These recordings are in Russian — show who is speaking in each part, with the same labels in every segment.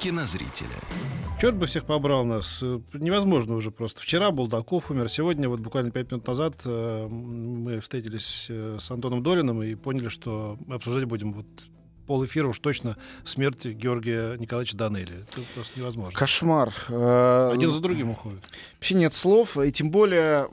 Speaker 1: Кинозрителя.
Speaker 2: Черт бы всех побрал нас. Невозможно уже просто. Вчера Булдаков умер. Сегодня, вот буквально пять минут назад, э, мы встретились э, с Антоном Долиным и поняли, что мы обсуждать будем вот пол эфира уж точно смерть Георгия Николаевича Данели. Это просто невозможно.
Speaker 3: Кошмар. Э,
Speaker 2: Один за другим уходит.
Speaker 3: Вообще нет слов, и тем более,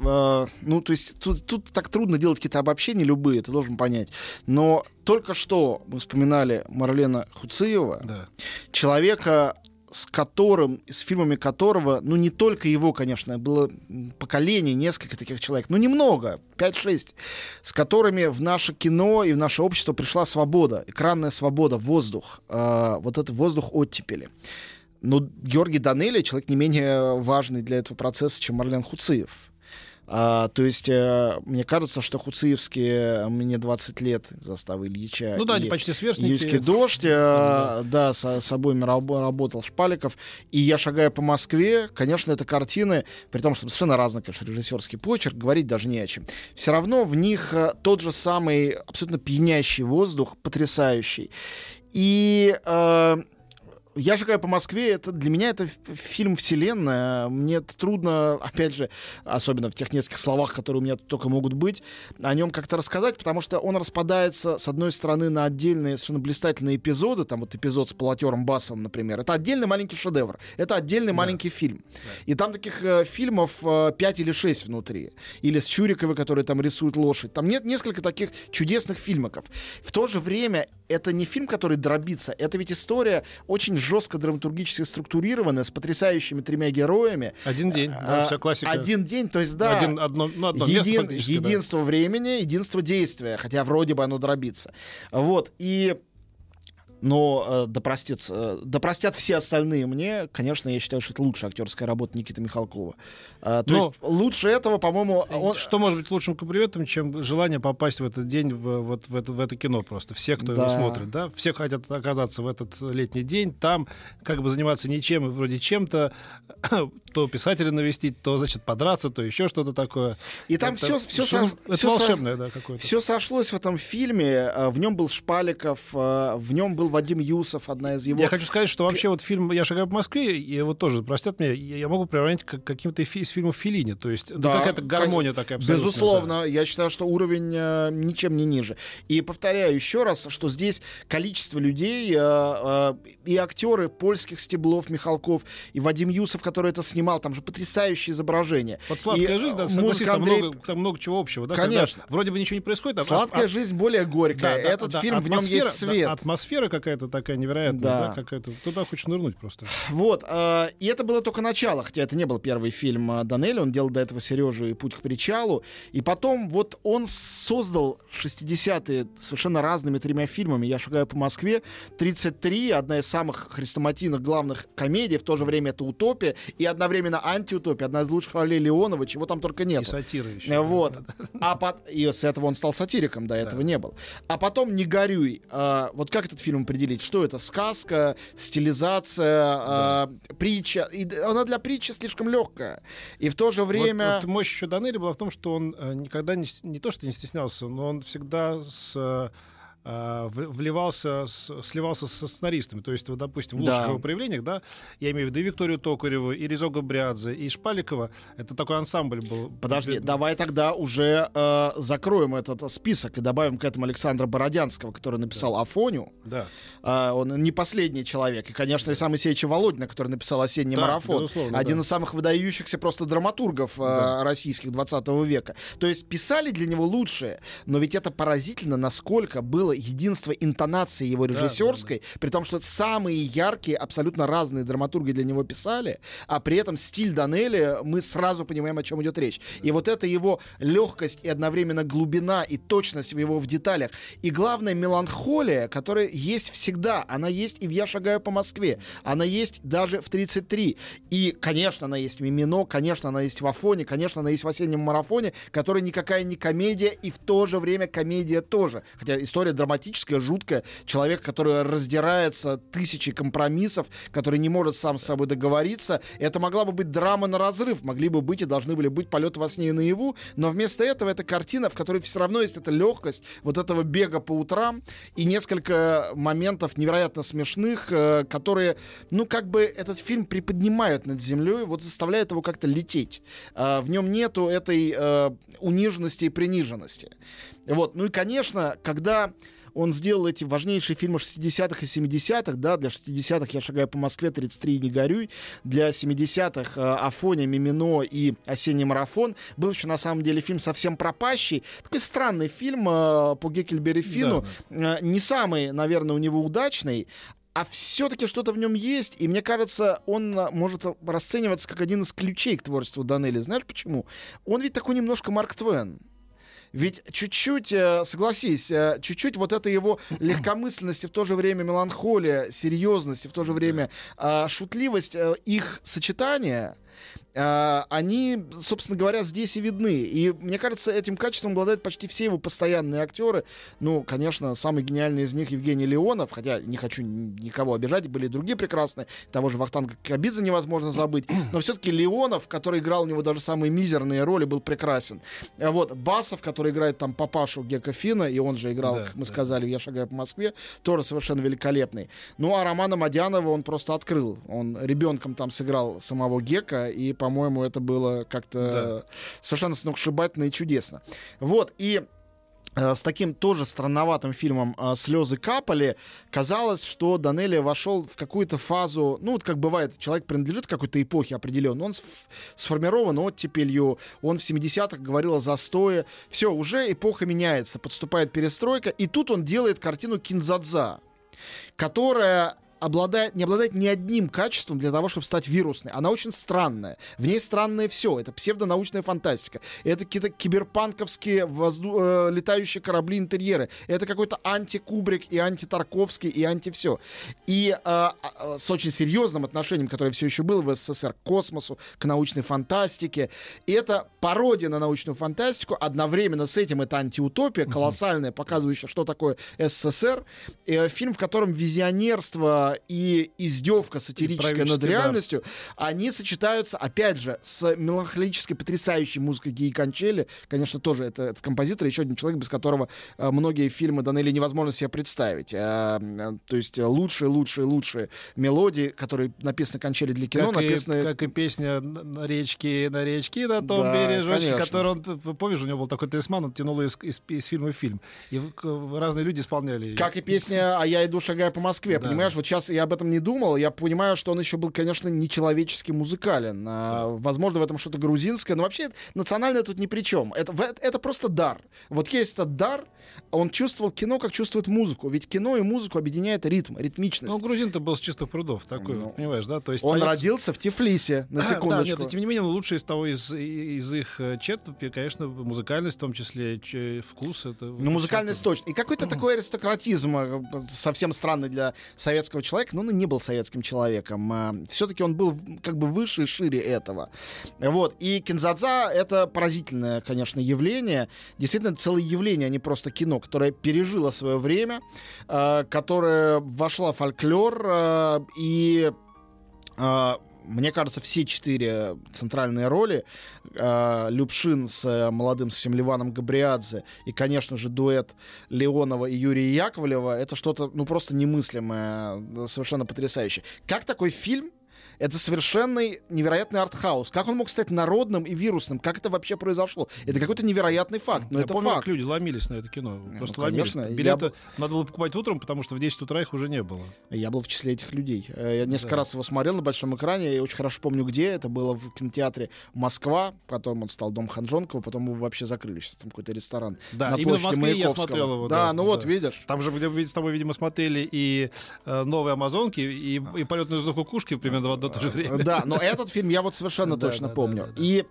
Speaker 3: ну, то есть тут, тут так трудно делать какие-то обобщения любые, ты должен понять. Но только что мы вспоминали Марлена Хуциева,
Speaker 2: Да.
Speaker 3: человека, с которым, с фильмами которого, ну не только его, конечно, было поколение, несколько таких человек, ну немного, 5-6, с которыми в наше кино и в наше общество пришла свобода, экранная свобода, воздух, э, вот этот воздух оттепели. Но Георгий Данели человек не менее важный для этого процесса, чем Марлен Хуциев. А, то есть, э, мне кажется, что Хуциевские, мне 20 лет заставы Ильича.
Speaker 2: Ну да,
Speaker 3: и-
Speaker 2: они почти сверстники.
Speaker 3: Июльский дождь, э, да, с, с обоими рабо- работал Шпаликов. И я шагаю по Москве, конечно, это картины, при том, что совершенно разный, конечно, режиссерский почерк, говорить даже не о чем. Все равно в них э, тот же самый абсолютно пьянящий воздух, потрясающий. И э, я шагаю по Москве, это для меня это фильм вселенная. Мне это трудно, опять же, особенно в тех нескольких словах, которые у меня только могут быть, о нем как-то рассказать, потому что он распадается, с одной стороны, на отдельные совершенно блистательные эпизоды, там вот эпизод с полотером Басовым, например. Это отдельный маленький шедевр, это отдельный маленький фильм. И там таких э, фильмов э, 5 или 6 внутри. Или с Чуриковой, который там рисует лошадь. Там нет несколько таких чудесных фильмиков. В то же время это не фильм, который дробится, это ведь история очень жестко драматургически структурированная, с потрясающими тремя героями.
Speaker 2: Один день. да,
Speaker 3: А,
Speaker 2: вся классика.
Speaker 3: Один день, то есть, да.
Speaker 2: Один- одно, ну, одно место
Speaker 3: Един-
Speaker 2: да.
Speaker 3: единство времени, единство действия, хотя вроде бы оно дробится. Вот, и... Но э, да, простит, э, да простят все остальные мне, конечно, я считаю, что это лучшая актерская работа Никиты Михалкова. А, то
Speaker 2: Но-
Speaker 3: есть лучше этого, по-моему, он...
Speaker 2: Что может быть лучшим комплиментом, чем желание попасть в этот день в, вот в, это, в это кино просто? Все, кто его
Speaker 3: Да.
Speaker 2: смотрит, да? Все хотят оказаться в этот летний день, там как бы заниматься ничем, и вроде чем-то, то писателя навестить, то, значит, подраться, то еще что-то такое.
Speaker 3: И там
Speaker 2: Это-
Speaker 3: все, все,
Speaker 2: что- это волшебное, да, какое-то.
Speaker 3: Все сошлось в этом фильме. э, В нем был Шпаликов, э, в нем был Вадим Юсов, одна из его...
Speaker 2: Я хочу сказать, что вообще вот фильм «Я шагаю по Москве», вот тоже, простят меня, я могу приравнять к каким-то из фильмов Филини, то есть да,
Speaker 3: Да,
Speaker 2: какая-то гармония
Speaker 3: кон-
Speaker 2: такая абсолютно.
Speaker 3: Безусловно, я считаю, что уровень э, ничем не ниже. И повторяю еще раз, что здесь количество людей, э, э, и актеры польских стеблов, Михалков, и Вадим Юсов, который это снимал, там же потрясающее изображение.
Speaker 2: Вот «Сладкая
Speaker 3: И,
Speaker 2: жизнь», да,
Speaker 3: э,
Speaker 2: согласись, там,
Speaker 3: Андрей-
Speaker 2: много, там много чего общего. Да, когда
Speaker 3: Конечно.
Speaker 2: вроде бы ничего не происходит. а-
Speaker 3: Сладкая
Speaker 2: а-
Speaker 3: жизнь более горькая.
Speaker 2: Да, да,
Speaker 3: Этот
Speaker 2: да,
Speaker 3: фильм в нем есть свет.
Speaker 2: да, атмосфера какая-то такая невероятная,
Speaker 3: Да.
Speaker 2: да, какая-то. Туда хочешь нырнуть просто.
Speaker 3: Вот, э, и это было только начало, хотя это не был первый фильм э, Данелли, он делал до этого Сережу и Путь к причалу, и потом вот он создал 60-е совершенно разными тремя фильмами. Я шагаю по Москве, 33, одна из самых хрестоматийных главных комедий, в то же время это утопия, и одновременно антиутопия, одна из лучших ролей Леонова, чего там только нет.
Speaker 2: И сатира еще.
Speaker 3: Э, Вот. А пот- И с этого он стал сатириком, до этого не был. А потом «Не горюй». А, вот как этот фильм определить? Что это? Сказка, стилизация, а, притча? И она для притчи слишком легкая. И в то же
Speaker 2: Вот-
Speaker 3: время...
Speaker 2: вот мощь еще Данели была в том, что он э, никогда не, не то, что не стеснялся, но он всегда с, э, э, в- вливался, с- сливался со сценаристами. То есть, вот, допустим, в
Speaker 3: Да.
Speaker 2: лучших его проявлениях, да, я имею в виду и Викторию Токареву, и Резо Габриадзе, и Шпаликова. Это такой ансамбль был.
Speaker 3: Подожди,
Speaker 2: Э,
Speaker 3: давай тогда уже э, закроем этот список и добавим к этому Александра Бородянского, который написал Афоню.
Speaker 2: Да.
Speaker 3: А, он не последний человек. И, конечно, Александр Моисеевич Володина, который написал «Осенний
Speaker 2: Да,
Speaker 3: марафон». Один
Speaker 2: да.
Speaker 3: из самых выдающихся просто драматургов э,
Speaker 2: Да.
Speaker 3: российских 20 века. То есть писали для него лучшие, но ведь это поразительно, насколько было единства интонации его режиссерской, да, да, да. при том, что самые яркие, абсолютно разные драматурги для него писали, а при этом стиль Данели, мы сразу понимаем, о чем идет речь. И вот это его легкость и одновременно глубина и точность его в деталях. И главное, меланхолия, которая есть всегда. Она есть и в «Я шагаю по Москве». Она есть даже в 33. И, конечно, она есть в «Мимино», конечно, она есть в «Афоне», конечно, она есть в «Осеннем марафоне», который никакая не комедия, и в то же время комедия тоже. Хотя история драматическая, жуткая. Человек, который раздирается тысячи компромиссов, который не может сам с собой договориться. Это могла бы быть драма на разрыв. Могли бы быть и должны были быть полет во сне и наяву. Но вместо этого это картина, в которой все равно есть эта легкость вот этого бега по утрам и несколько моментов невероятно смешных, э, которые, ну, как бы этот фильм приподнимают над землей, вот заставляют его как-то лететь. Э, в нем нету этой э, униженности и приниженности. Вот. Ну и, конечно, когда он сделал эти важнейшие фильмы 60-х и 70-х, да, для 60-х «Я шагаю по Москве», 33 «Не горюй», для 70-х э, «Афоня», «Мимино» и «Осенний марафон». Был еще, на самом деле, фильм «Совсем пропащий». Такой странный фильм э, по Геккельбери Фину. Да, да. Э, не самый, наверное, у него удачный, а все-таки что-то в нем есть, и мне кажется, он может расцениваться как один из ключей к творчеству Данелли. Знаешь почему? Он ведь такой немножко Марк Твен. Ведь чуть-чуть, э, согласись, э, чуть-чуть вот это его легкомысленность и в то же время меланхолия, серьезность и в то же время а, шутливость, э, их сочетание — а, они, собственно говоря, здесь и видны. И мне кажется, этим качеством обладают почти все его постоянные актеры. Ну, конечно, самый гениальный из них Евгений Леонов, хотя не хочу никого обижать, были и другие прекрасные. Того же Вахтанга Кабидзе невозможно забыть. Но все-таки Леонов, который играл у него даже самые мизерные роли, был прекрасен. А вот Басов, который играет там папашу Гека Фина, и он же играл, да, как мы да. сказали, «Я шагаю по Москве», тоже совершенно великолепный. Ну, а Романа Мадянова он просто открыл. Он ребенком там сыграл самого Гека, и, по по-моему, это было как-то да. совершенно сногсшибательно и чудесно. Вот, и э, с таким тоже странноватым фильмом э, «Слезы капали», казалось, что Данелли вошел в какую-то фазу, ну, вот как бывает, человек принадлежит какой-то эпохе определенной, он сформирован оттепелью, он в 70-х говорил о застое, все, уже эпоха меняется, подступает перестройка, и тут он делает картину «Кинзадза», которая обладает, не обладает ни одним качеством для того, чтобы стать вирусной. Она очень странная. В ней странное все. Это псевдонаучная фантастика. Это какие-то киберпанковские возду... э, летающие корабли интерьеры. Это какой-то анти-Кубрик и анти-Тарковский и анти-все. И э, э, с очень серьезным отношением, которое все еще было в СССР, к космосу, к научной фантастике. И это пародия на научную фантастику. Одновременно с этим это антиутопия, колоссальная, показывающая, что такое СССР. Э, фильм, в котором визионерство и издевка сатирическая над реальностью, да. они сочетаются, опять же, с меланхолической, потрясающей музыкой Гии Кончели. Конечно, тоже это, это композитор, еще один человек, без которого э, многие фильмы Данелли невозможно себе представить. Э, э, то есть лучшие, лучшие, лучшие мелодии, которые написаны Кончели для кино,
Speaker 2: как
Speaker 3: написаны...
Speaker 2: И, как и песня на речке, на речке, на том да, бережочке, который он, помнишь, у него был такой талисман, он тянул из, из, из фильма в фильм. И разные люди исполняли
Speaker 3: Как и песня «А я иду, шагая по Москве», да. понимаешь? Вот сейчас сейчас я об этом не думал. Я понимаю, что он еще был, конечно, нечеловечески музыкален. А, возможно, в этом что-то грузинское. Но вообще национальное тут ни при чем. Это, это просто дар. Вот есть этот дар, он чувствовал кино, как чувствует музыку. Ведь кино и музыку объединяет ритм, ритмичность.
Speaker 2: Ну, грузин-то был с чистых прудов, такой, ну, понимаешь, да?
Speaker 3: То есть, он понятно... родился в Тифлисе, на секундочку. Да, нет,
Speaker 2: но, тем не менее, лучшее из того, из, из их э, черт, конечно, музыкальность, в том числе вкус. Это
Speaker 3: ну, музыкальность точно. И какой-то такой аристократизм э, совсем странный для советского человека, но он и не был советским человеком. А, Все-таки он был как бы выше и шире этого. Вот. И Кинзадза — это поразительное, конечно, явление. Действительно, целое явление, а не просто кино, которое пережило свое время, а, которое вошло в фольклор а, и мне кажется, все четыре центральные роли э, Любшин с э, молодым совсем Ливаном Габриадзе и, конечно же, дуэт Леонова и Юрия Яковлева это что-то, ну, просто немыслимое, совершенно потрясающее. Как такой фильм Это совершенный невероятный артхаус. Как он мог стать народным и вирусным? Как это вообще произошло? Это какой-то невероятный факт, но
Speaker 2: Я
Speaker 3: это
Speaker 2: помню,
Speaker 3: факт.
Speaker 2: как люди ломились на это кино.
Speaker 3: Ну,
Speaker 2: Просто
Speaker 3: конечно,
Speaker 2: ломились.
Speaker 3: я
Speaker 2: Билеты
Speaker 3: б-
Speaker 2: надо было покупать утром, потому что в 10 утра их уже не было.
Speaker 3: Я был в числе этих людей. Э, Я несколько
Speaker 2: Да.
Speaker 3: раз его смотрел на большом экране. Я очень хорошо помню, где. Это было в кинотеатре Москва. Потом он стал Дом Ханжонкова. Потом его вообще закрыли. Сейчас там какой-то ресторан.
Speaker 2: Да,
Speaker 3: на
Speaker 2: именно в Москве я смотрел его.
Speaker 3: Да, ну вот,
Speaker 2: да.
Speaker 3: видишь.
Speaker 2: Там же, где мы с тобой, видимо, смотрели и э, «Новые Амазонки», и, и «Полет на кукушки» примерно в одно и то же время.
Speaker 3: Да, но этот фильм я вот совершенно точно помню. И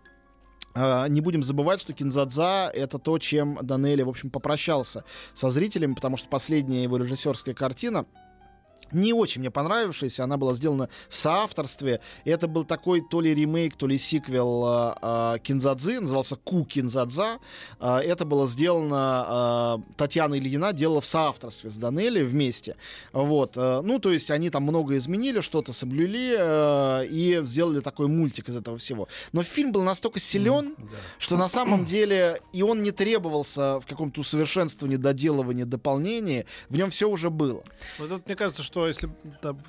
Speaker 3: а, не будем забывать, что Кинзадза — это то, чем Данелли, в общем, попрощался со зрителями, потому что последняя его режиссерская картина не очень мне понравившаяся, она была сделана в соавторстве. Это был такой то ли ремейк, то ли сиквел а, а, Кинзадзы, назывался Ку Кинзадза. А, это было сделано, Татьяна Ильина делала в соавторстве с Данелли вместе. Вот. а, ну, то есть они там много изменили, что-то соблюли а, и сделали такой мультик из этого всего. Но фильм был настолько силен,
Speaker 2: Да.
Speaker 3: что на самом деле и он не требовался в каком-то усовершенствовании, доделывании, дополнении. В нем все уже было.
Speaker 2: Вот это, мне кажется, что если там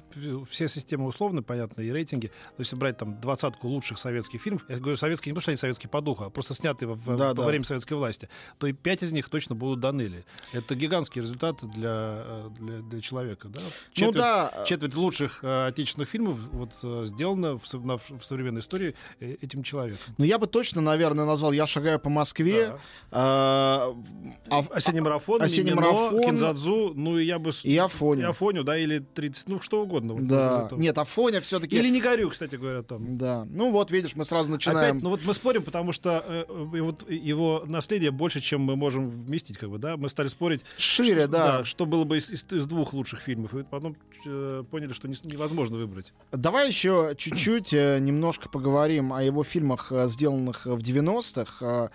Speaker 2: все системы условны, понятно, и рейтинги, то если брать там двадцатку лучших советских фильмов, я говорю советские не потому, что они советские по духу, а просто снятые в,
Speaker 3: Да,
Speaker 2: во
Speaker 3: да.
Speaker 2: время советской власти, то и пять из них точно будут Данели. Это гигантский результат для, э, для, для человека. Да?
Speaker 3: Ну да,
Speaker 2: Четверть лучших э, отечественных фильмов вот, э, сделано в, на- в современной истории э, этим человеком.
Speaker 3: но я бы точно, наверное, назвал «Я шагаю по Москве». а, а-
Speaker 2: Осенний марафон,
Speaker 3: осенний
Speaker 2: Мимино,
Speaker 3: марафон.
Speaker 2: Кинзадзу, ну и я бы...
Speaker 3: И Афоню.
Speaker 2: И Афоню, да, или 30, ну что угодно. Вот
Speaker 3: Да.
Speaker 2: это.
Speaker 3: Нет, Афоня все-таки...
Speaker 2: Или не горю, кстати говоря, там.
Speaker 3: Да. Ну вот, видишь, мы сразу начинаем...
Speaker 2: Опять, ну вот мы спорим, потому что э, э, вот его наследие больше, чем мы можем вместить, как бы, да. Мы стали спорить,
Speaker 3: Шире,
Speaker 2: что,
Speaker 3: да.
Speaker 2: что было бы из, из- из двух лучших фильмов, и потом э, поняли, что не невозможно выбрать.
Speaker 3: Давай еще чуть-чуть э, немножко поговорим о его фильмах, э, сделанных в 90-х, э,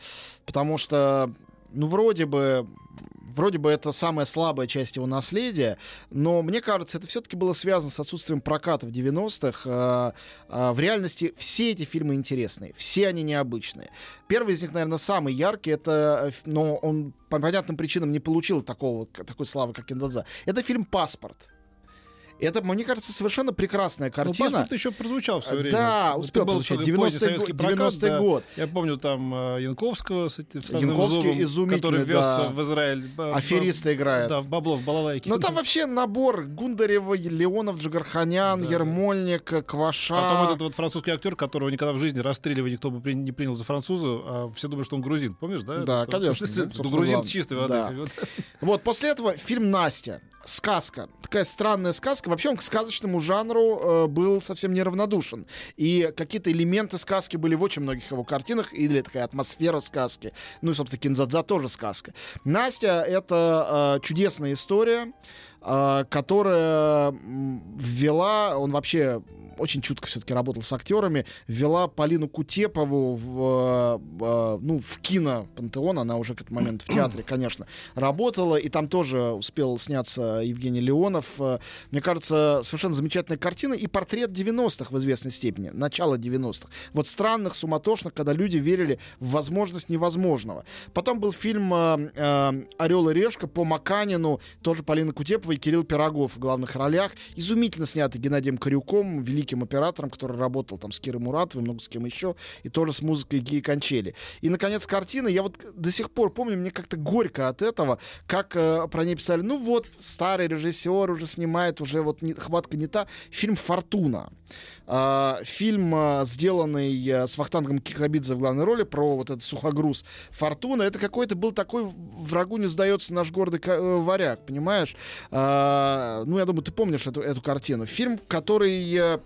Speaker 3: потому что, ну, вроде бы, вроде бы это самая слабая часть его наследия, но мне кажется, это все-таки было связано с отсутствием проката в 90-х. Э, э, В реальности все эти фильмы интересные, все они необычные. Первый из них, наверное, самый яркий, это, э, но он по понятным причинам не получил такого, такой славы, как Киндзадза. Это фильм «Паспорт». Это, мне кажется, совершенно прекрасная
Speaker 2: Ну,
Speaker 3: картина.
Speaker 2: паспорт еще прозвучал в свое время.
Speaker 3: Да, успел
Speaker 2: был такой
Speaker 3: 90-й
Speaker 2: поздний советский
Speaker 3: год,
Speaker 2: прокат,
Speaker 3: 90-й
Speaker 2: да.
Speaker 3: год.
Speaker 2: Я помню там э, Янковского с
Speaker 3: Янковский изумительный,
Speaker 2: который вез
Speaker 3: да.
Speaker 2: в Израиль. б-
Speaker 3: Афериста играет.
Speaker 2: Да, в бабло, в балалайке.
Speaker 3: Но там вообще набор Гундарева, Леонов, Джигарханян,
Speaker 2: Да,
Speaker 3: Ермольник, э, Кваша.
Speaker 2: Потом этот вот французский актер, которого никогда в жизни расстреливать никто бы не принял за француза, а все думают, что он грузин. Помнишь, да?
Speaker 3: Да,
Speaker 2: Это-
Speaker 3: конечно.
Speaker 2: это-
Speaker 3: Ну,
Speaker 2: Ну,
Speaker 3: собственно,
Speaker 2: грузин
Speaker 3: главное.
Speaker 2: чистой воды.
Speaker 3: Да. Вот, после этого фильм «Настя». Сказка. Такая странная сказка. Вообще он к сказочному жанру э, был совсем неравнодушен. И какие-то элементы сказки были в очень многих его картинах. Или такая атмосфера сказки. Ну и, собственно, Кинзадза тоже сказка. «Настя» — это э, чудесная история, э, которая ввела... Он вообще очень чутко все-таки работал с актерами. Ввела Полину Кутепову в, э, ну, в кино «Пантеон». Она уже к этому моменту в театре, конечно, работала. И там тоже успел сняться Евгений Леонов. Э, Мне кажется, совершенно замечательная картина. И портрет 90-х в известной степени. Начало 90-х. Вот странных, суматошных, когда люди верили в возможность невозможного. Потом был фильм э, э, «Орел и решка» по Маканину. Тоже Полина Кутепова и Кирилл Пирогов в главных ролях. Изумительно снятый Геннадием Корюком, великим оператором, который работал там с Кирой Муратовой, много с кем еще. И тоже с музыкой Гии Кончели. И, наконец, картина. Я вот до сих пор помню, мне как-то горько от этого, как э, про ней писали, ну вот, старый режиссер уже снимает, уже вот не- хватка не та. Фильм «Фортуна». А, фильм, а, сделанный а, с Вахтангом Кикабидзе в главной роли, про вот этот сухогруз «Фортуна». Это какой-то был такой «Врагу не сдается наш гордый э, варяг», понимаешь? А, ну, я думаю, ты помнишь эту, эту картину. Фильм, который...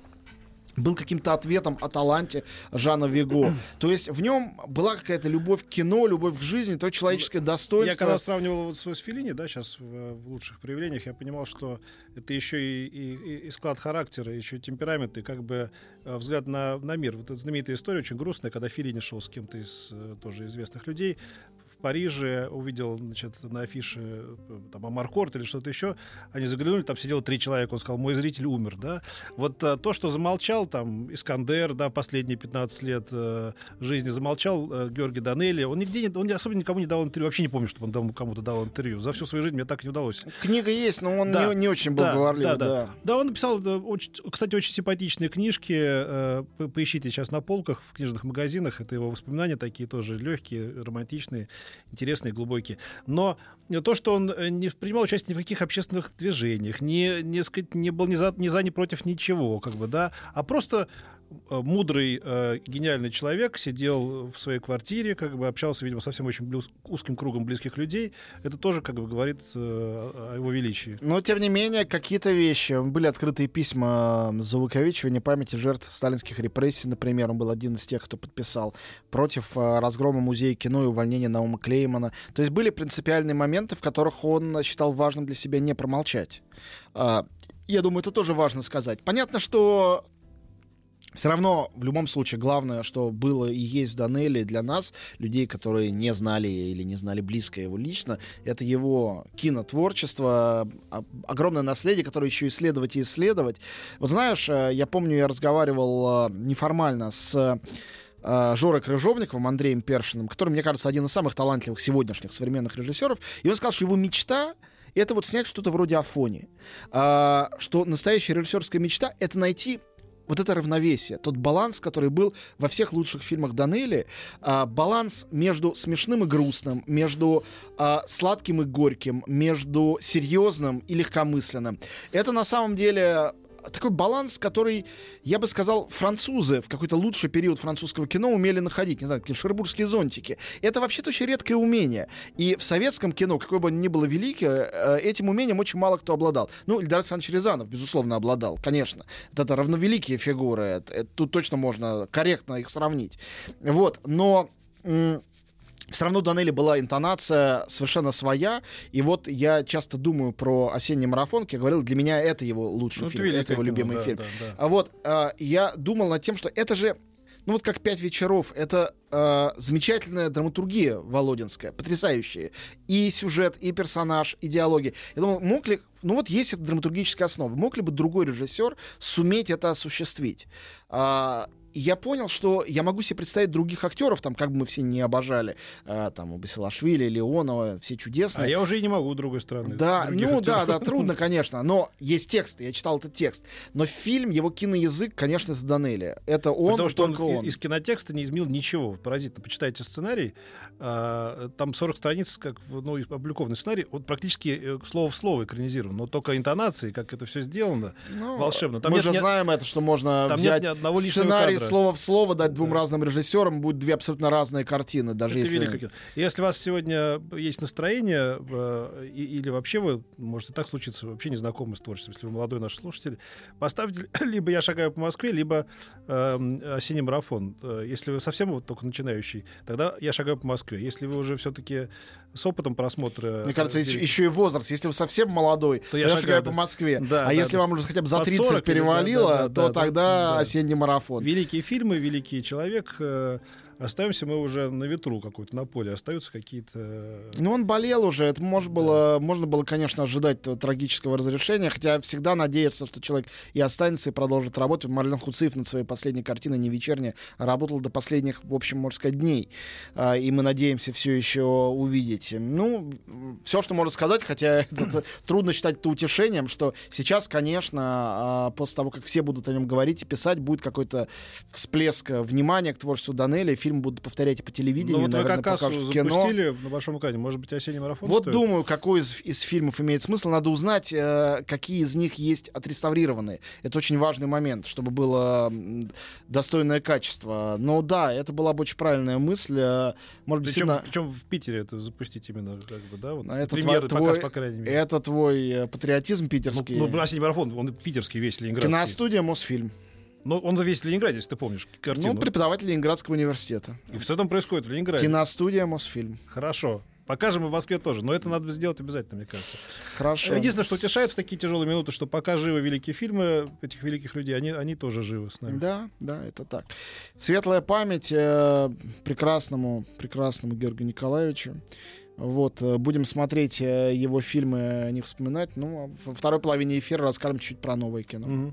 Speaker 3: был каким-то ответом о таланте Жана Виго. То есть в нем была какая-то любовь к кино, любовь к жизни, то человеческое достоинство.
Speaker 2: Я когда сравнивал вот свой с Феллини, да, сейчас в, в лучших проявлениях, я понимал, что это еще и, и- и- склад характера, еще и темперамент, и как бы э, взгляд на, на мир. Вот эта знаменитая история, очень грустная, когда Феллини шел с кем-то из э, тоже известных людей в Париже, увидел, значит, на афише э, там Амаркорт или что-то еще, они заглянули, там сидело три человека, он сказал, мой зритель умер, да. Вот а, то, что замолчал там Искандер, да, последние 15 лет э, жизни замолчал э, Георгий Данелли, он нигде, не, он особо никому не дал интервью, вообще не помню, чтобы он дал, кому-то дал интервью. За всю свою жизнь мне так не удалось.
Speaker 3: Книга есть, но он
Speaker 2: Да.
Speaker 3: не, не очень был
Speaker 2: Да,
Speaker 3: говорливый.
Speaker 2: да, да.
Speaker 3: да.
Speaker 2: Да, он написал, э, очень- кстати, очень симпатичные книжки. э, по- Поищите сейчас на полках в книжных магазинах. Это его воспоминания такие тоже легкие, романтичные, интересные, глубокие. Но то, что он э, не принимал участие ни в каких общественных движениях, не, не, сказать, не был ни за, ни за, ни против ничего, как бы, да, а просто мудрый, э, гениальный человек сидел в своей квартире, как бы общался, видимо, со всем очень близ- узким кругом близких людей. Это тоже, как бы, говорит э, о его величии.
Speaker 3: Но, тем не менее, какие-то вещи. Были открытые письма за увековечивание памяти жертв сталинских репрессий, например. Он был один из тех, кто подписал против э, разгрома музея кино и увольнения Наума Клеймана. То есть были принципиальные моменты, в которых он считал важным для себя не промолчать. А, Я думаю, это тоже важно сказать. Понятно, что все равно, в любом случае, главное, что было и есть в Данеле для нас, людей, которые не знали или не знали близко его лично, это его кинотворчество, а- огромное наследие, которое еще исследовать и исследовать. Вот знаешь, э, я помню, я разговаривал э, неформально с э, Жорой Крыжовниковым, Андреем Першиным, который, мне кажется, один из самых талантливых сегодняшних современных режиссеров, и он сказал, что его мечта это вот снять что-то вроде Афони. А, что настоящая режиссерская мечта — это найти вот это равновесие, тот баланс, который был во всех лучших фильмах Данелли, а, баланс между смешным и грустным, между а, сладким и горьким, между серьезным и легкомысленным. Это на самом деле такой баланс, который, я бы сказал, французы в какой-то лучший период французского кино умели находить. Не знаю, какие шербургские зонтики. Это вообще-то очень редкое умение. И в советском кино, какое бы оно ни было великое, э, этим умением очень мало кто обладал. Ну, Ильдар Александрович Рязанов, безусловно, обладал, конечно. Вот Это равновеликие фигуры. Это- это- тут точно можно корректно их сравнить. Вот. Но... все равно у Данелли была интонация совершенно своя. И вот я часто думаю про осенний марафон, как я говорил, для меня это его лучший
Speaker 2: Ну,
Speaker 3: фильм, это его любимый
Speaker 2: да,
Speaker 3: фильм.
Speaker 2: да, да.
Speaker 3: А вот а, я думал над тем, что это же, ну вот как «Пять вечеров», это а, замечательная драматургия володинская, потрясающая. И сюжет, и персонаж, и диалоги. Я думал, мог ли, ну вот есть эта драматургическая основа, мог ли бы другой режиссер суметь это осуществить? А, я понял, что я могу себе представить других актеров, там, как бы мы все не обожали, а, там, Басилашвили, Леонова, все чудесные.
Speaker 2: А я уже и не могу, с другой стороны.
Speaker 3: Да, ну да,
Speaker 2: актеров.
Speaker 3: да, трудно, конечно, но есть текст, я читал этот текст. Но фильм, его киноязык, конечно, это Данелли. Это он,
Speaker 2: Потому что он
Speaker 3: он.
Speaker 2: из кинотекста не изменил ничего. Поразительно. Почитайте сценарий. а, Там 40 страниц, как ну, опубликованный сценарий. Вот практически э, слово в слово экранизирован. Но только интонации, как это все сделано,
Speaker 3: Ну,
Speaker 2: волшебно. Там
Speaker 3: мы
Speaker 2: нет
Speaker 3: же
Speaker 2: ни-
Speaker 3: знаем это, что можно
Speaker 2: там нет
Speaker 3: взять
Speaker 2: ни одного
Speaker 3: сценарий
Speaker 2: кадра.
Speaker 3: Слово в слово, дать двум
Speaker 2: Да.
Speaker 3: разным режиссерам, будут две абсолютно разные картины, даже
Speaker 2: Это
Speaker 3: если...
Speaker 2: великое кино. Если у вас сегодня есть настроение, э, или вообще вы, может и так случиться, вообще не знакомы с творчеством, если вы молодой наш слушатель, поставьте либо «Я шагаю по Москве», либо эм, «Осенний марафон». Э, Если вы совсем вот только начинающий, тогда «Я шагаю по Москве». Если вы уже все-таки с опытом просмотра...
Speaker 3: Мне кажется,
Speaker 2: э,
Speaker 3: еще,
Speaker 2: великих-
Speaker 3: еще и возраст. Если вы совсем молодой, то я, шагаю по
Speaker 2: да.
Speaker 3: Москве.
Speaker 2: Да,
Speaker 3: а
Speaker 2: да,
Speaker 3: если
Speaker 2: да.
Speaker 3: вам уже хотя бы за
Speaker 2: Под
Speaker 3: 30
Speaker 2: 40 или- да,
Speaker 3: перевалило,
Speaker 2: да, да,
Speaker 3: то
Speaker 2: да,
Speaker 3: тогда
Speaker 2: да.
Speaker 3: осенний марафон.
Speaker 2: Великие фильмы, великий человек. Э, Остаемся мы уже на ветру какой-то, на поле. Остаются какие-то... э,
Speaker 3: Ну, он болел уже. Это может было, можно было, конечно, ожидать трагического разрешения, хотя всегда надеяться, что человек и останется, и продолжит работать. Марлен Хуциев над своей последней картиной «Не вечерняя» работал до последних, в общем, можно сказать, дней. А, И мы надеемся все еще увидеть. Ну, все, что можно сказать, хотя это трудно считать это утешением, что сейчас, конечно, а, после того, как все будут о нем говорить и писать, будет какой-то всплеск э, внимания к творчеству Данелли, фильм будут повторять и по телевидению,
Speaker 2: Ну вот вы
Speaker 3: наверное,
Speaker 2: как кассу
Speaker 3: покажут в кино.
Speaker 2: запустили на большом экране. Может быть, осенний марафон
Speaker 3: Вот
Speaker 2: стоит?
Speaker 3: думаю, какой из, из фильмов имеет смысл. Надо узнать, э, какие из них есть отреставрированные. Это очень важный момент, чтобы было достойное качество. Но да, это была бы очень правильная мысль. Э, Может быть,
Speaker 2: Причем,
Speaker 3: действительно,
Speaker 2: причем в Питере это запустить именно, как бы, да? Вот,
Speaker 3: это
Speaker 2: премьеры,
Speaker 3: твой-
Speaker 2: показ, по крайней мере.
Speaker 3: это твой э, патриотизм
Speaker 2: Ну,
Speaker 3: питерский.
Speaker 2: ну, осенний марафон, он питерский весь, ленинградский.
Speaker 3: Киностудия Мосфильм.
Speaker 2: Но он весь в Ленинграде, если ты помнишь картину.
Speaker 3: Ну, преподаватель Ленинградского университета.
Speaker 2: И все там происходит в Ленинграде.
Speaker 3: Киностудия Мосфильм.
Speaker 2: Хорошо. Покажем и в Москве тоже. Но это надо сделать обязательно, мне кажется.
Speaker 3: Хорошо.
Speaker 2: Единственное, что утешает в такие тяжелые минуты, что пока живы великие фильмы этих великих людей, они, они тоже живы с нами.
Speaker 3: Да, да, это так. Светлая память э, прекрасному, прекрасному Георгию Николаевичу. Вот, э, будем смотреть э, его фильмы, не вспоминать. Ну, а во второй половине эфира расскажем чуть про новое кино.